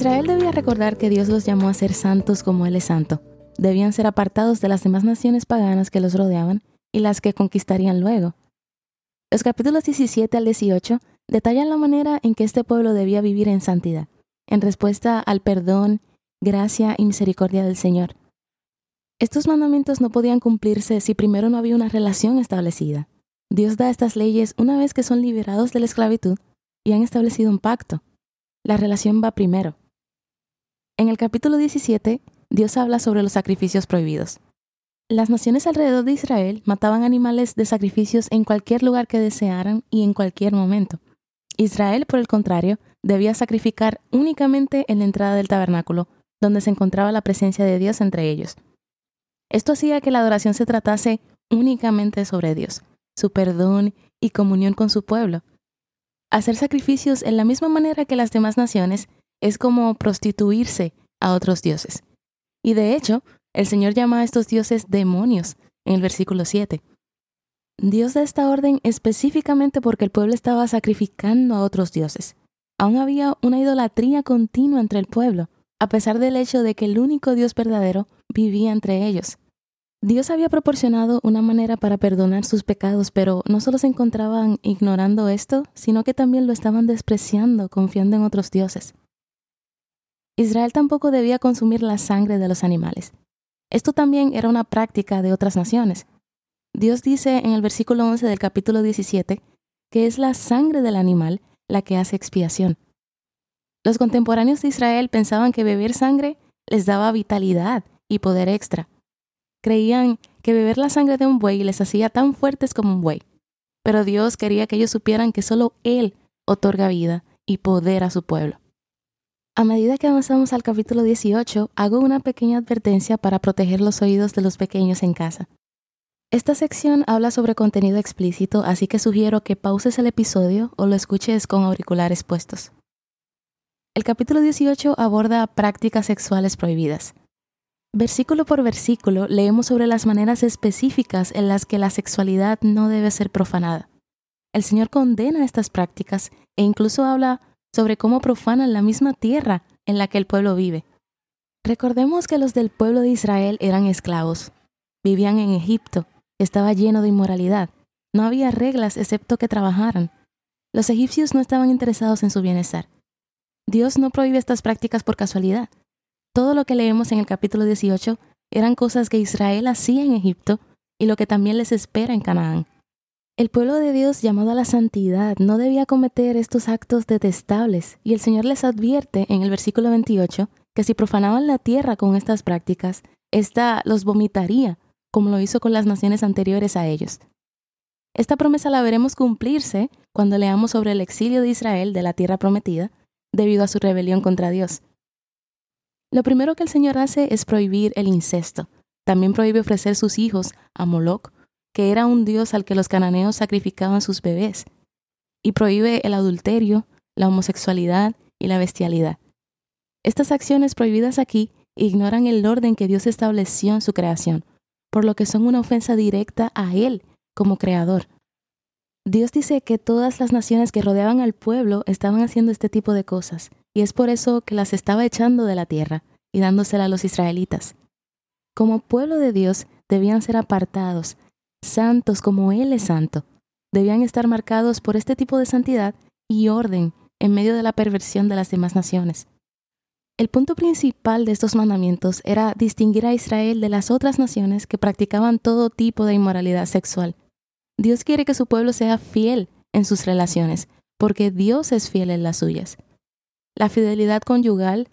Israel debía recordar que Dios los llamó a ser santos como Él es santo. Debían ser apartados de las demás naciones paganas que los rodeaban y las que conquistarían luego. Los capítulos 17 al 18 detallan la manera en que este pueblo debía vivir en santidad, en respuesta al perdón, gracia y misericordia del Señor. Estos mandamientos no podían cumplirse si primero no había una relación establecida. Dios da estas leyes una vez que son liberados de la esclavitud y han establecido un pacto. La relación va primero. En el capítulo 17, Dios habla sobre los sacrificios prohibidos. Las naciones alrededor de Israel mataban animales de sacrificios en cualquier lugar que desearan y en cualquier momento. Israel, por el contrario, debía sacrificar únicamente en la entrada del tabernáculo, donde se encontraba la presencia de Dios entre ellos. Esto hacía que la adoración se tratase únicamente sobre Dios, su perdón y comunión con su pueblo. Hacer sacrificios en la misma manera que las demás naciones es como prostituirse a otros dioses. Y de hecho, el Señor llama a estos dioses demonios en el versículo 7. Dios da esta orden específicamente porque el pueblo estaba sacrificando a otros dioses. Aún había una idolatría continua entre el pueblo, a pesar del hecho de que el único Dios verdadero vivía entre ellos. Dios había proporcionado una manera para perdonar sus pecados, pero no solo se encontraban ignorando esto, sino que también lo estaban despreciando, confiando en otros dioses. Israel tampoco debía consumir la sangre de los animales. Esto también era una práctica de otras naciones. Dios dice en el versículo 11 del capítulo 17 que es la sangre del animal la que hace expiación. Los contemporáneos de Israel pensaban que beber sangre les daba vitalidad y poder extra. Creían que beber la sangre de un buey les hacía tan fuertes como un buey. Pero Dios quería que ellos supieran que solo Él otorga vida y poder a su pueblo. A medida que avanzamos al capítulo 18, hago una pequeña advertencia para proteger los oídos de los pequeños en casa. Esta sección habla sobre contenido explícito, así que sugiero que pauses el episodio o lo escuches con auriculares puestos. El capítulo 18 aborda prácticas sexuales prohibidas. Versículo por versículo leemos sobre las maneras específicas en las que la sexualidad no debe ser profanada. El Señor condena estas prácticas e incluso habla sobre cómo profanan la misma tierra en la que el pueblo vive. Recordemos que los del pueblo de Israel eran esclavos, vivían en Egipto, estaba lleno de inmoralidad, no había reglas excepto que trabajaran. Los egipcios no estaban interesados en su bienestar. Dios no prohíbe estas prácticas por casualidad. Todo lo que leemos en el capítulo 18 eran cosas que Israel hacía en Egipto y lo que también les espera en Canaán. El pueblo de Dios llamado a la santidad no debía cometer estos actos detestables, y el Señor les advierte en el versículo 28 que si profanaban la tierra con estas prácticas, ésta los vomitaría, como lo hizo con las naciones anteriores a ellos. Esta promesa la veremos cumplirse cuando leamos sobre el exilio de Israel de la tierra prometida, debido a su rebelión contra Dios. Lo primero que el Señor hace es prohibir el incesto. También prohíbe ofrecer sus hijos a Moloch que era un dios al que los cananeos sacrificaban sus bebés, y prohíbe el adulterio, la homosexualidad y la bestialidad. Estas acciones prohibidas aquí ignoran el orden que Dios estableció en su creación, por lo que son una ofensa directa a Él como creador. Dios dice que todas las naciones que rodeaban al pueblo estaban haciendo este tipo de cosas, y es por eso que las estaba echando de la tierra y dándosela a los israelitas. Como pueblo de Dios debían ser apartados santos como Él es santo, debían estar marcados por este tipo de santidad y orden en medio de la perversión de las demás naciones. El punto principal de estos mandamientos era distinguir a Israel de las otras naciones que practicaban todo tipo de inmoralidad sexual. Dios quiere que su pueblo sea fiel en sus relaciones, porque Dios es fiel en las suyas. La fidelidad conyugal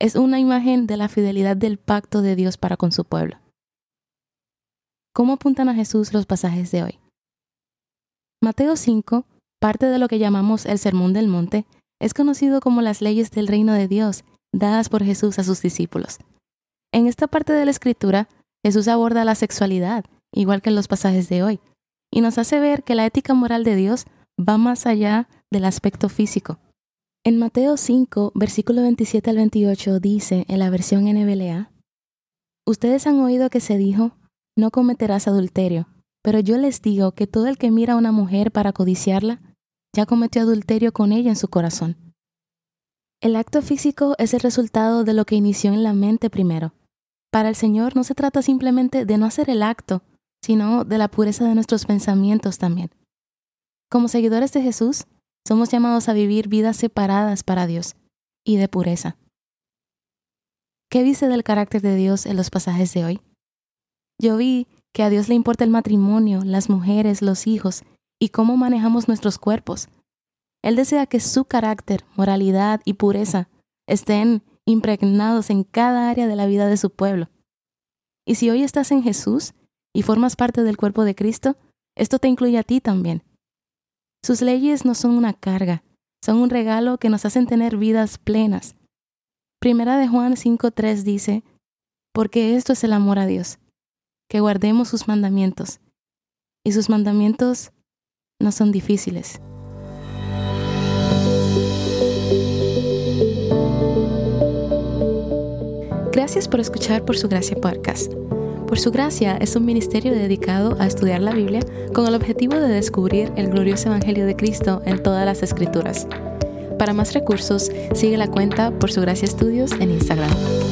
es una imagen de la fidelidad del pacto de Dios para con su pueblo. ¿Cómo apuntan a Jesús los pasajes de hoy? Mateo 5, parte de lo que llamamos el Sermón del Monte, es conocido como las leyes del reino de Dios dadas por Jesús a sus discípulos. En esta parte de la escritura, Jesús aborda la sexualidad, igual que en los pasajes de hoy, y nos hace ver que la ética moral de Dios va más allá del aspecto físico. En Mateo 5, versículo 27 al 28 dice en la versión NBLA, Ustedes han oído que se dijo, no cometerás adulterio, pero yo les digo que todo el que mira a una mujer para codiciarla, ya cometió adulterio con ella en su corazón. El acto físico es el resultado de lo que inició en la mente primero. Para el Señor no se trata simplemente de no hacer el acto, sino de la pureza de nuestros pensamientos también. Como seguidores de Jesús, somos llamados a vivir vidas separadas para Dios y de pureza. ¿Qué dice del carácter de Dios en los pasajes de hoy? Yo vi que a Dios le importa el matrimonio, las mujeres, los hijos y cómo manejamos nuestros cuerpos. Él desea que su carácter, moralidad y pureza estén impregnados en cada área de la vida de su pueblo. Y si hoy estás en Jesús y formas parte del cuerpo de Cristo, esto te incluye a ti también. Sus leyes no son una carga, son un regalo que nos hacen tener vidas plenas. Primera de Juan 5.3 dice, porque esto es el amor a Dios, que guardemos sus mandamientos. Y sus mandamientos no son difíciles. Gracias por escuchar por su gracia podcast. Por su gracia es un ministerio dedicado a estudiar la Biblia con el objetivo de descubrir el glorioso Evangelio de Cristo en todas las escrituras. Para más recursos, sigue la cuenta por su gracia estudios en Instagram.